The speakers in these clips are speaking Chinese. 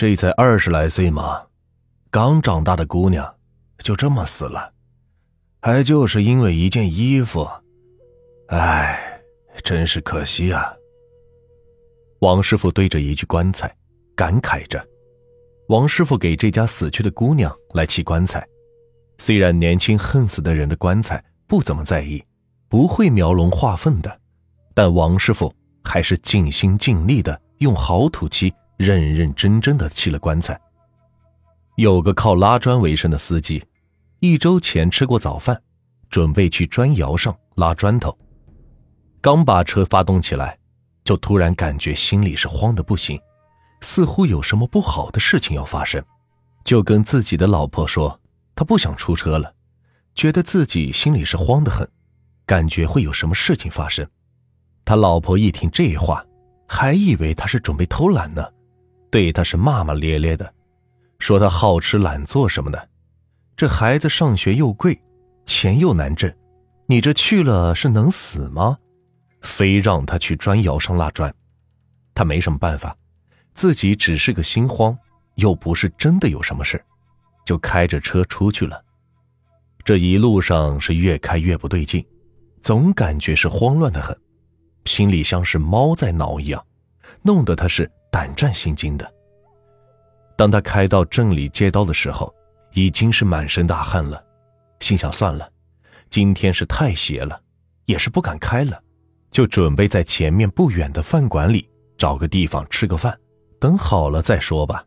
这才二十来岁嘛，刚长大的姑娘就这么死了，还就是因为一件衣服，唉，真是可惜啊。王师傅对着一具棺材感慨着。王师傅给这家死去的姑娘来砌棺材，虽然年轻恨死的人的棺材不怎么在意，不会描龙画凤的，但王师傅还是尽心尽力的用好土漆认认真真的砌了棺材。有个靠拉砖为生的司机，一周前吃过早饭，准备去砖窑上拉砖头，刚把车发动起来，就突然感觉心里是慌的不行。似乎有什么不好的事情要发生，就跟自己的老婆说，他不想出车了，觉得自己心里是慌得很，感觉会有什么事情发生。他老婆一听这话，还以为他是准备偷懒呢，对他是骂骂咧咧的，说他好吃懒做什么的。这孩子上学又贵，钱又难挣，你这去了是能死吗？非让他去砖窑上拉砖，他没什么办法。自己只是个心慌，又不是真的有什么事，就开着车出去了。这一路上是越开越不对劲，总感觉是慌乱的很，心里像是猫在挠一样，弄得他是胆战心惊的。当他开到镇里接刀的时候，已经是满身大汗了，心想算了，今天是太邪了，也是不敢开了，就准备在前面不远的饭馆里找个地方吃个饭。等好了再说吧，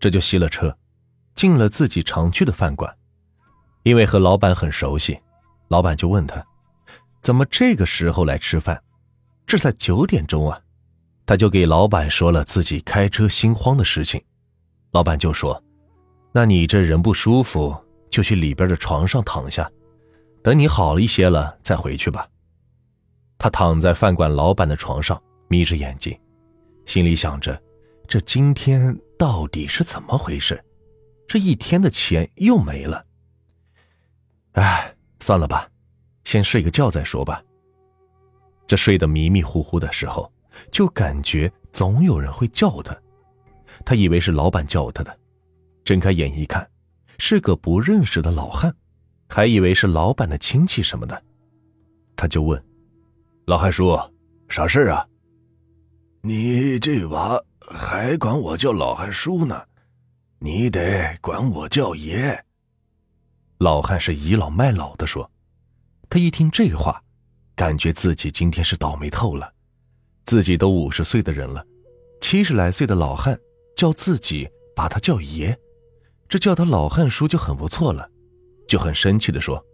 这就熄了车，进了自己常去的饭馆。因为和老板很熟悉，老板就问他：“怎么这个时候来吃饭？这才九点钟啊！”他就给老板说了自己开车心慌的事情。老板就说：“那你这人不舒服，就去里边的床上躺下，等你好了一些了再回去吧。”他躺在饭馆老板的床上，眯着眼睛，心里想着。这今天到底是怎么回事？这一天的钱又没了。哎，算了吧，先睡个觉再说吧。这睡得迷迷糊糊的时候，就感觉总有人会叫他。他以为是老板叫他的，睁开眼一看，是个不认识的老汉，还以为是老板的亲戚什么的。他就问：“老汉叔，啥事啊？”你这娃。还管我叫老汉叔呢，你得管我叫爷。老汉是倚老卖老的说，他一听这话，感觉自己今天是倒霉透了。自己都五十岁的人了，七十来岁的老汉叫自己把他叫爷，这叫他老汉叔就很不错了，就很生气的说：“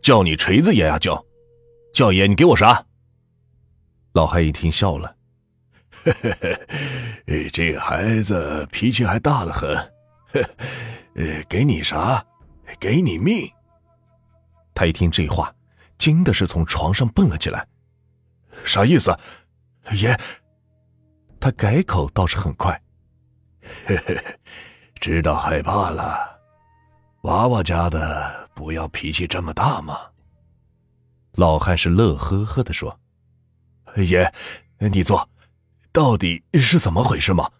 叫你锤子爷呀叫，叫爷你给我啥？”老汉一听笑了。嘿嘿嘿，这孩子脾气还大得很，呃，给你啥？给你命！他一听这话，惊的是从床上蹦了起来。啥意思？爷，他改口倒是很快。嘿嘿嘿，知道害怕了。娃娃家的不要脾气这么大嘛。老汉是乐呵呵的说：“爷，你坐。”到底是怎么回事吗？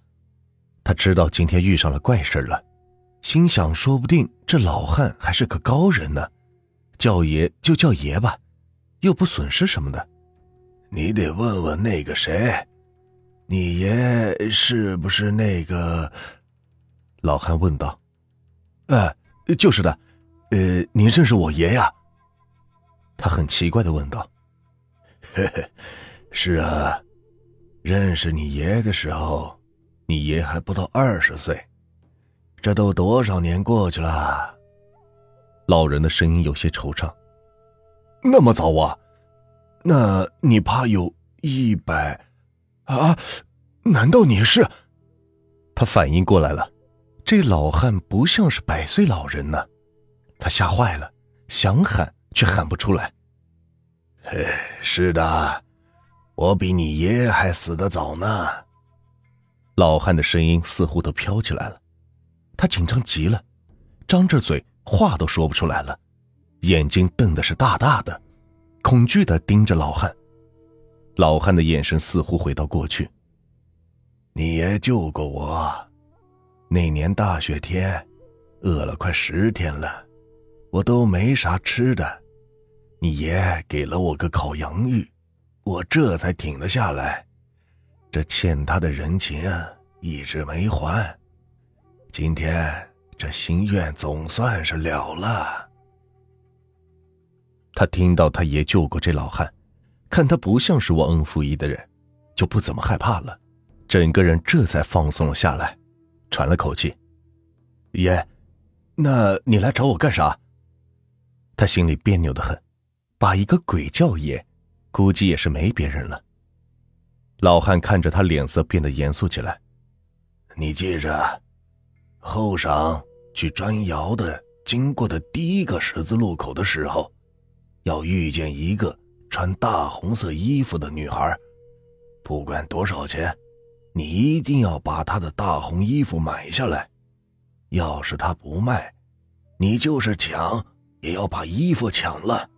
他知道今天遇上了怪事了，心想说不定这老汉还是个高人呢，叫爷就叫爷吧，又不损失什么的。你得问问那个谁，你爷是不是那个？老汉问道。哎，就是的，呃，你认识我爷呀？他很奇怪的问道。嘿嘿，是啊。认识你爷的时候，你爷还不到二十岁，这都多少年过去了？老人的声音有些惆怅。那么早啊？那你怕有一百？啊？难道你是？他反应过来了，这老汉不像是百岁老人呢。他吓坏了，想喊却喊不出来。嘿，是的。我比你爷还死得早呢。老汉的声音似乎都飘起来了，他紧张极了，张着嘴，话都说不出来了，眼睛瞪的是大大的，恐惧的盯着老汉。老汉的眼神似乎回到过去。你爷救过我。那年大雪天，饿了快十天了，我都没啥吃的。你爷给了我个烤洋芋，我这才挺了下来。这欠他的人情一直没还，今天这心愿总算是了了。他听到他爷救过这老汉，看他不像是忘恩负义的人，就不怎么害怕了，整个人这才放松了下来。喘了口气，爷，那你来找我干啥？他心里别扭的很，把一个鬼叫爷，估计也是没别人了。老汉看着他，脸色变得严肃起来。你记着，后晌去砖窑的经过的第一个十字路口的时候，要遇见一个穿大红色衣服的女孩，不管多少钱。你一定要把她的大红衣服买下来，要是她不卖，你就是抢也要把衣服抢了。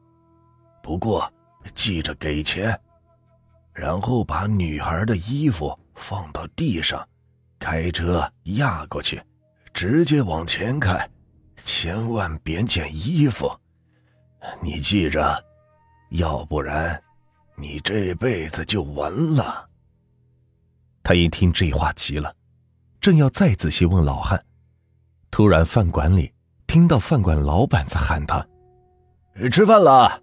不过记着给钱，然后把女孩的衣服放到地上，开车压过去，直接往前开，千万别捡衣服。你记着，要不然你这辈子就完了。他一听这话急了，正要再仔细问老汉，突然饭馆里听到饭馆老板在喊他：“吃饭了，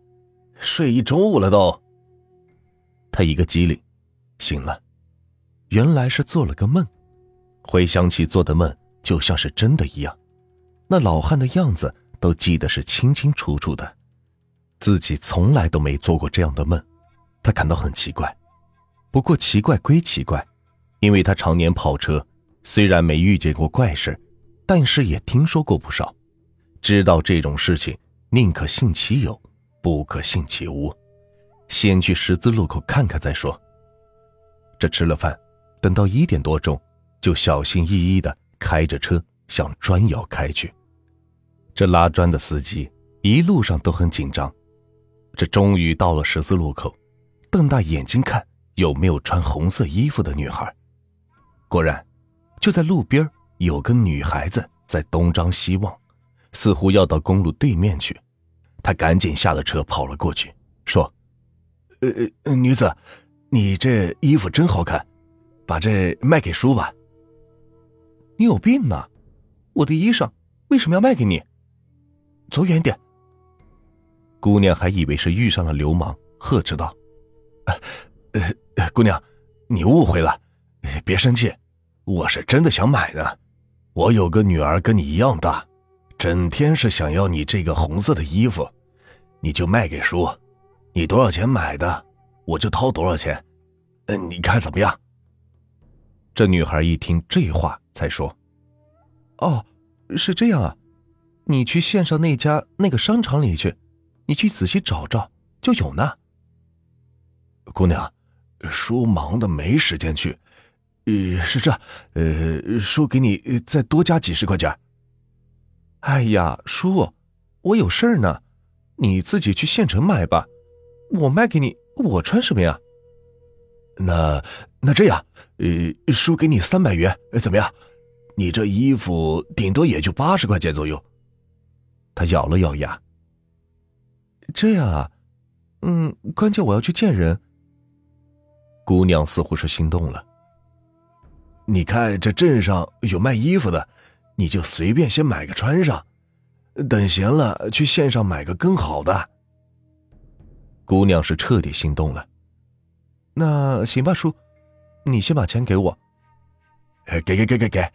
睡一中午了都。”他一个机灵，醒了，原来是做了个梦，回想起做的梦就像是真的一样，那老汉的样子都记得是清清楚楚的，自己从来都没做过这样的梦，他感到很奇怪，不过奇怪归奇怪。因为他常年跑车，虽然没遇见过怪事，但是也听说过不少，知道这种事情宁可信其有，不可信其无，先去十字路口看看再说。这吃了饭，等到一点多钟，就小心翼翼的开着车向砖窑开去。这拉砖的司机一路上都很紧张，这终于到了十字路口，瞪大眼睛看有没有穿红色衣服的女孩。果然，就在路边有个女孩子在东张西望，似乎要到公路对面去。他赶紧下了车，跑了过去，说：“呃呃，女子，你这衣服真好看，把这卖给叔吧。”你有病呢！我的衣裳为什么要卖给你？走远点！姑娘还以为是遇上了流氓，呵斥道：“呃，姑娘，你误会了。”别生气，我是真的想买呢。我有个女儿跟你一样大，整天是想要你这个红色的衣服，你就卖给叔。你多少钱买的，我就掏多少钱。嗯，你看怎么样？这女孩一听这话，才说：“哦，是这样啊，你去县上那家那个商场里去，你去仔细找找，就有呢。”姑娘，叔忙的没时间去。呃，是这，呃，叔给你再多加几十块钱。哎呀，叔，我有事儿呢，你自己去县城买吧，我卖给你，我穿什么呀？那那这样，呃，叔给你三百元，怎么样？你这衣服顶多也就八十块钱左右。他咬了咬牙。这样啊，嗯，关键我要去见人。姑娘似乎是心动了。你看这镇上有卖衣服的，你就随便先买个穿上，等闲了去县上买个更好的。姑娘是彻底心动了。那行吧，叔，你先把钱给我。给给给给给，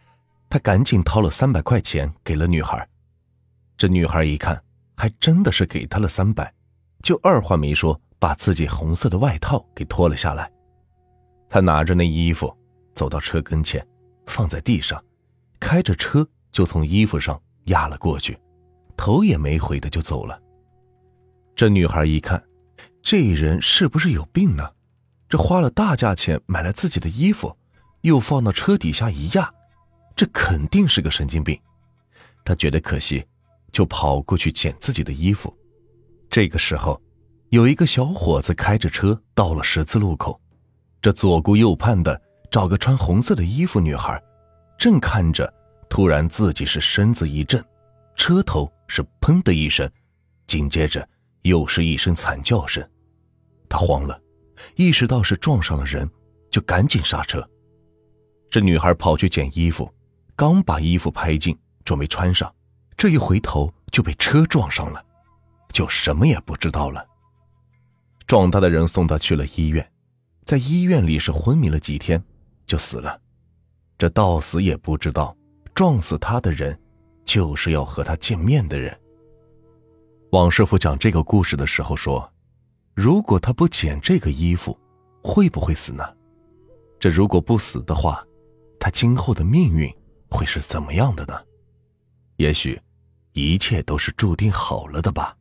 他赶紧掏了三百块钱给了女孩。这女孩一看，还真的是给他了三百，就二话没说，把自己红色的外套给脱了下来。他拿着那衣服。走到车跟前，放在地上，开着车就从衣服上压了过去，头也没回的就走了。这女孩一看，这人是不是有病呢？这花了大价钱买了自己的衣服，又放到车底下一压，这肯定是个神经病。她觉得可惜，就跑过去捡自己的衣服。这个时候，有一个小伙子开着车到了十字路口，这左顾右盼的。找个穿红色的衣服女孩，正看着，突然自己是身子一震，车头是砰的一声，紧接着又是一声惨叫声，他慌了，意识到是撞上了人，就赶紧刹车。这女孩跑去捡衣服，刚把衣服拍进，准备穿上，这一回头就被车撞上了，就什么也不知道了。撞他的人送他去了医院，在医院里是昏迷了几天，就死了。这到死也不知道，撞死他的人，就是要和他见面的人。王师傅讲这个故事的时候说：“如果他不捡这个衣服，会不会死呢？这如果不死的话，他今后的命运会是怎么样的呢？也许，一切都是注定好了的吧。”